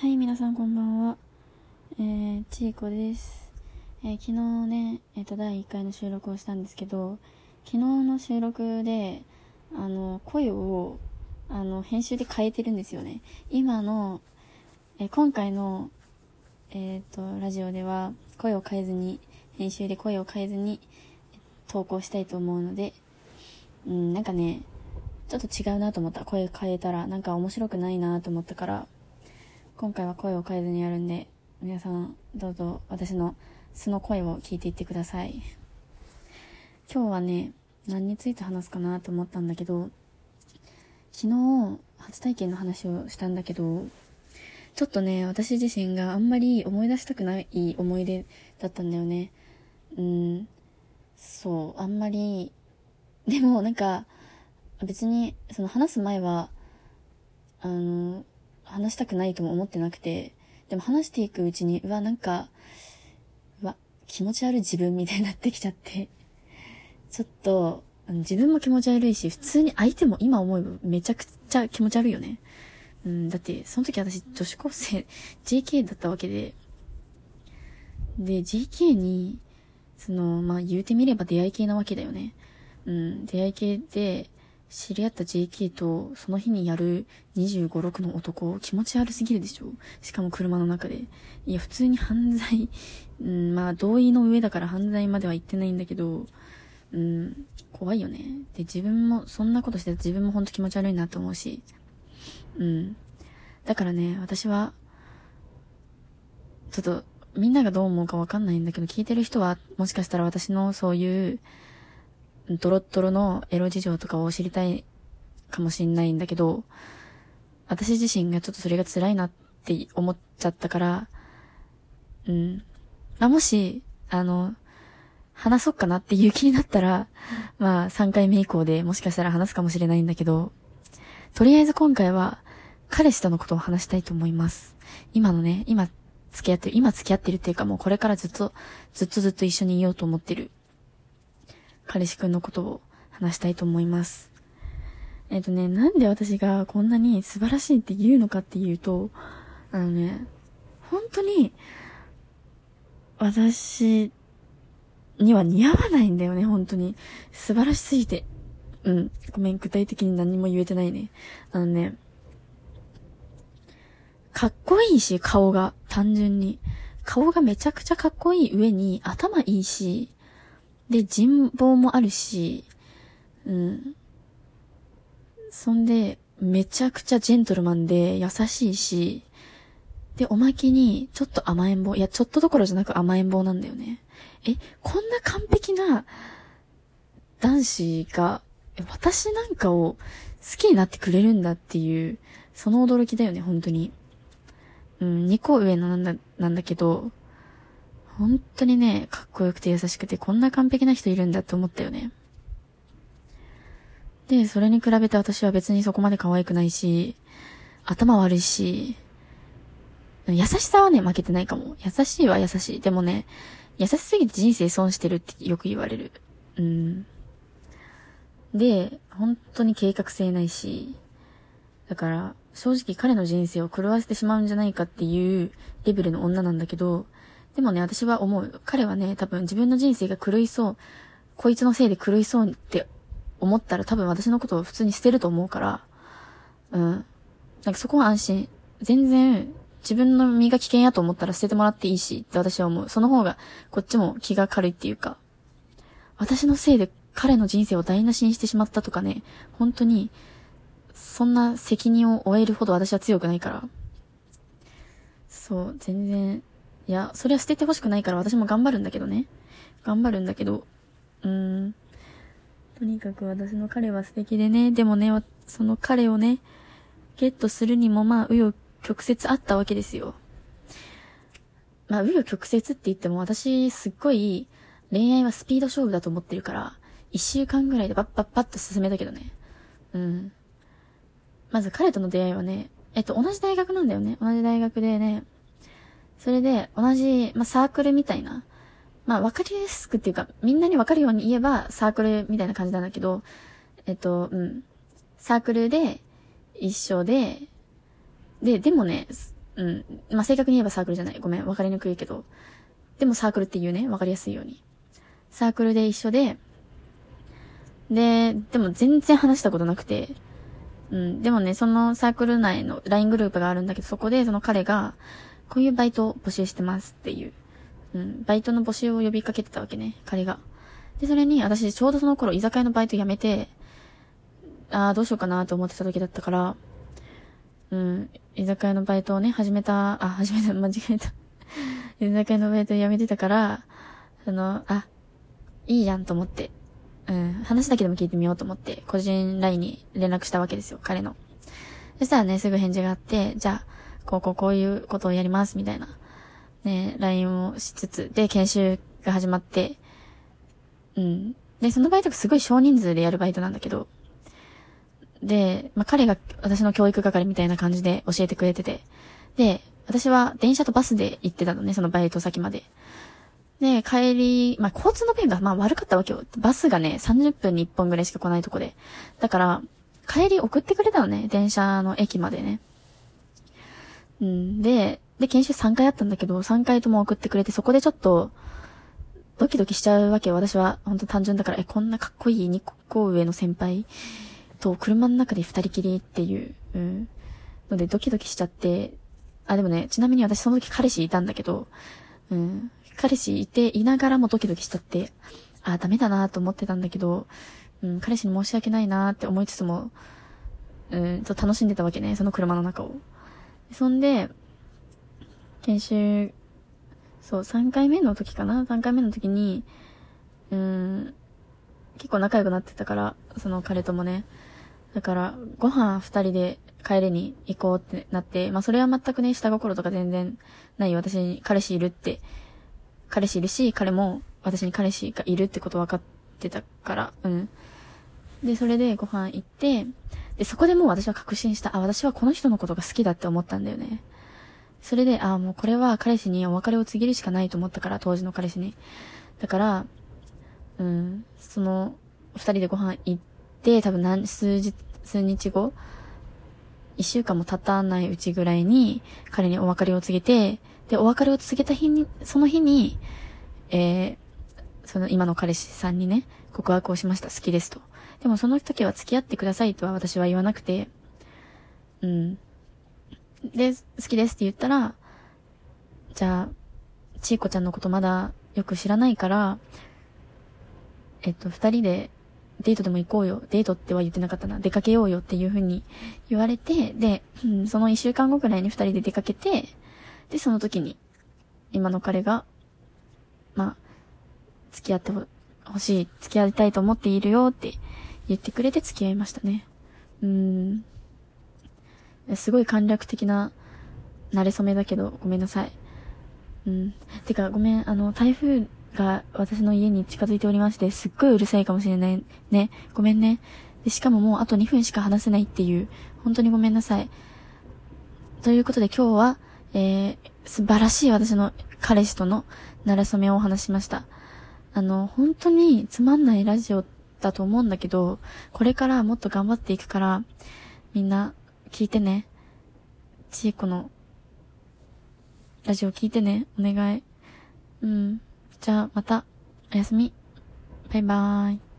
はい、皆さんこんばんは。えー、ちいこです。えー、昨日ね、えっ、ー、と、第1回の収録をしたんですけど、昨日の収録で、あの、声を、あの、編集で変えてるんですよね。今の、えー、今回の、えっ、と、ラジオでは、声を変えずに、編集で声を変えずに、投稿したいと思うので、うん、なんかね、ちょっと違うなと思った。声変えたら、なんか面白くないなと思ったから、今回は声を変えずにやるんで、皆さんどうぞ私の素の声を聞いていってください。今日はね、何について話すかなと思ったんだけど、昨日初体験の話をしたんだけど、ちょっとね、私自身があんまり思い出したくない思い出だったんだよね。うん、そう、あんまり、でもなんか、別に、その話す前は、あの、話したくないとも思ってなくて、でも話していくうちに、うわ、なんか、うわ、気持ち悪い自分みたいになってきちゃって、ちょっと、自分も気持ち悪いし、普通に相手も今思えばめちゃくちゃ気持ち悪いよね。うん、だって、その時私女子高生、JK だったわけで、で、JK に、その、まあ、言うてみれば出会い系なわけだよね。うん、出会い系で、知り合った JK とその日にやる25、6の男、気持ち悪すぎるでしょ？しかも車の中で。いや、普通に犯罪、うん、まあ同意の上だから犯罪までは言ってないんだけど、うん、怖いよね。で、自分も、そんなことしてた自分もほんと気持ち悪いなと思うし。うん。だからね、私は、ちょっと、みんながどう思うかわかんないんだけど、聞いてる人は、もしかしたら私のそういう、ドロッドロのエロ事情とかを知りたいかもしんないんだけど、私自身がちょっとそれが辛いなって思っちゃったから、うん。まあ、もし、あの、話そうかなっていう気になったら、まあ3回目以降でもしかしたら話すかもしれないんだけど、とりあえず今回は彼氏とのことを話したいと思います。今のね、今付き合ってる、今付き合ってるっていうかもうこれからずっと、ずっとずっと一緒にいようと思ってる彼氏くんのことを話したいと思います。えっ、とね、なんで私がこんなに素晴らしいって言うのかっていうと、あのね、本当に、私には似合わないんだよね、本当に。素晴らしすぎて。うん。ごめん、具体的に何も言えてないね。あのね、かっこいいし、顔が、単純に。顔がめちゃくちゃかっこいい上に、頭いいし、で、人望もあるし、うん。そんで、めちゃくちゃジェントルマンで優しいし、で、おまけに、ちょっと甘えん坊。いや、ちょっとどころじゃなく甘えん坊なんだよね。え、こんな完璧な男子が、私なんかを好きになってくれるんだっていう、その驚きだよね、本当に。うん、2個上のなんだ、なんだけど、本当にね、かっこよくて優しくて、こんな完璧な人いるんだって思ったよね。で、それに比べて私は別にそこまで可愛くないし、頭悪いし、優しさはね、負けてないかも。優しいは優しい。でもね、優しすぎて人生損してるってよく言われる。うん。で、本当に計画性ないし、だから、正直彼の人生を狂わせてしまうんじゃないかっていうレベルの女なんだけど、でもね、私は思う。彼はね、多分自分の人生が狂いそう、こいつのせいで狂いそうって思ったら多分私のことを普通に捨てると思うから、うん。なんかそこは安心。全然、自分の身が危険やと思ったら捨ててもらっていいしって私は思う。その方が、こっちも気が軽いっていうか、私のせいで彼の人生を台無しにしてしまったとかね、本当に、そんな責任を負えるほど私は強くないから。そう、全然、いや、それは捨ててほしくないから私も頑張るんだけどね。頑張るんだけど、うーん。とにかく私の彼は素敵でね、でもね、その彼をね、ゲットするにもまあ、紆余曲折あったわけですよ。まあ、紆余曲折って言っても私、すっごい、恋愛はスピード勝負だと思ってるから、一週間ぐらいでバッバッバッと進めたけどね。うん。まず彼との出会いはね、えっと、同じ大学なんだよね。同じ大学でね、それで、同じ、まあ、サークルみたいな。まあ、わかりやすくっていうか、みんなにわかるように言えば、サークルみたいな感じなんだけど、えっと、うん。サークルで、一緒で、で、でもね、うん。まあ、正確に言えばサークルじゃない。ごめん、わかりにくいけど。でもサークルって言うね。わかりやすいように。サークルで一緒で、で、でも全然話したことなくて、うん。でもね、そのサークル内の LINE グループがあるんだけど、そこでその彼が、こういうバイトを募集してますっていう、うん。バイトの募集を呼びかけてたわけね、彼が。で、それに、私ちょうどその頃居酒屋のバイト辞めて、ああ、どうしようかなと思ってた時だったから、うん、居酒屋のバイトをね、始めた、あ、始めた、間違えた。居酒屋のバイト辞めてたから、あの、あ、いいやんと思って、うん、話だけでも聞いてみようと思って、個人 LINE に連絡したわけですよ、彼の。そしたらね、すぐ返事があって、じゃあ、こうこうこういうことをやります、みたいな。ね、LINE をしつつ、で、研修が始まって、うん。で、そのバイトがすごい少人数でやるバイトなんだけど、で、まあ、彼が私の教育係みたいな感じで教えてくれてて、で、私は電車とバスで行ってたのね、そのバイト先まで。で、帰り、まあ、交通の便が、まあ、悪かったわけよ。バスがね、30分に1本ぐらいしか来ないとこで。だから、帰り送ってくれたのね、電車の駅までね。うん、で、で、研修3回あったんだけど、3回とも送ってくれて、そこでちょっと、ドキドキしちゃうわけ。私は、ほんと単純だから、え、こんなかっこいい2個上の先輩と車の中で二人きりっていう、うん、のでドキドキしちゃって、あ、でもね、ちなみに私その時彼氏いたんだけど、うん、彼氏いて、いながらもドキドキしちゃって、あ、ダメだなと思ってたんだけど、うん、彼氏に申し訳ないなって思いつつも、うん、と楽しんでたわけね、その車の中を。そんで、研修、そう、3回目の時かな ?3 回目の時に、うん、結構仲良くなってたから、その彼ともね。だから、ご飯二人で帰りに行こうってなって、まあそれは全くね、下心とか全然ない私に彼氏いるって、彼氏いるし、彼も私に彼氏がいるってこと分かってたから、うん。で、それでご飯行って、で、そこでもう私は確信した。あ、私はこの人のことが好きだって思ったんだよね。それで、あ、もうこれは彼氏にお別れを告げるしかないと思ったから、当時の彼氏に。だから、うん、その、二人でご飯行って、多分何、数日、数日後、一週間も経たないうちぐらいに、彼にお別れを告げて、で、お別れを告げた日に、その日に、えー、その今の彼氏さんにね、告白をしました。好きですと。でもその時は付き合ってくださいとは私は言わなくて、うん。で、好きですって言ったら、じゃあ、ちーこちゃんのことまだよく知らないから、えっと、二人でデートでも行こうよ。デートっては言ってなかったな。出かけようよっていう風に言われて、で、うん、その一週間後くらいに二人で出かけて、で、その時に、今の彼が、まあ、付き合ってほしい、付き合いたいと思っているよって言ってくれて付き合いましたね。うん。すごい簡略的な慣れ初めだけど、ごめんなさい。うん。てか、ごめん、あの、台風が私の家に近づいておりまして、すっごいうるさいかもしれないね。ごめんね。で、しかももうあと2分しか話せないっていう、本当にごめんなさい。ということで今日は、えー、素晴らしい私の彼氏との慣れ初めをお話しました。あの、本当につまんないラジオってだと思うんだけど、これからもっと頑張っていくから、みんな聞いてね。ちいこのラジオ聞いてね。お願い。うん。じゃあまた、おやすみ。バイバーイ。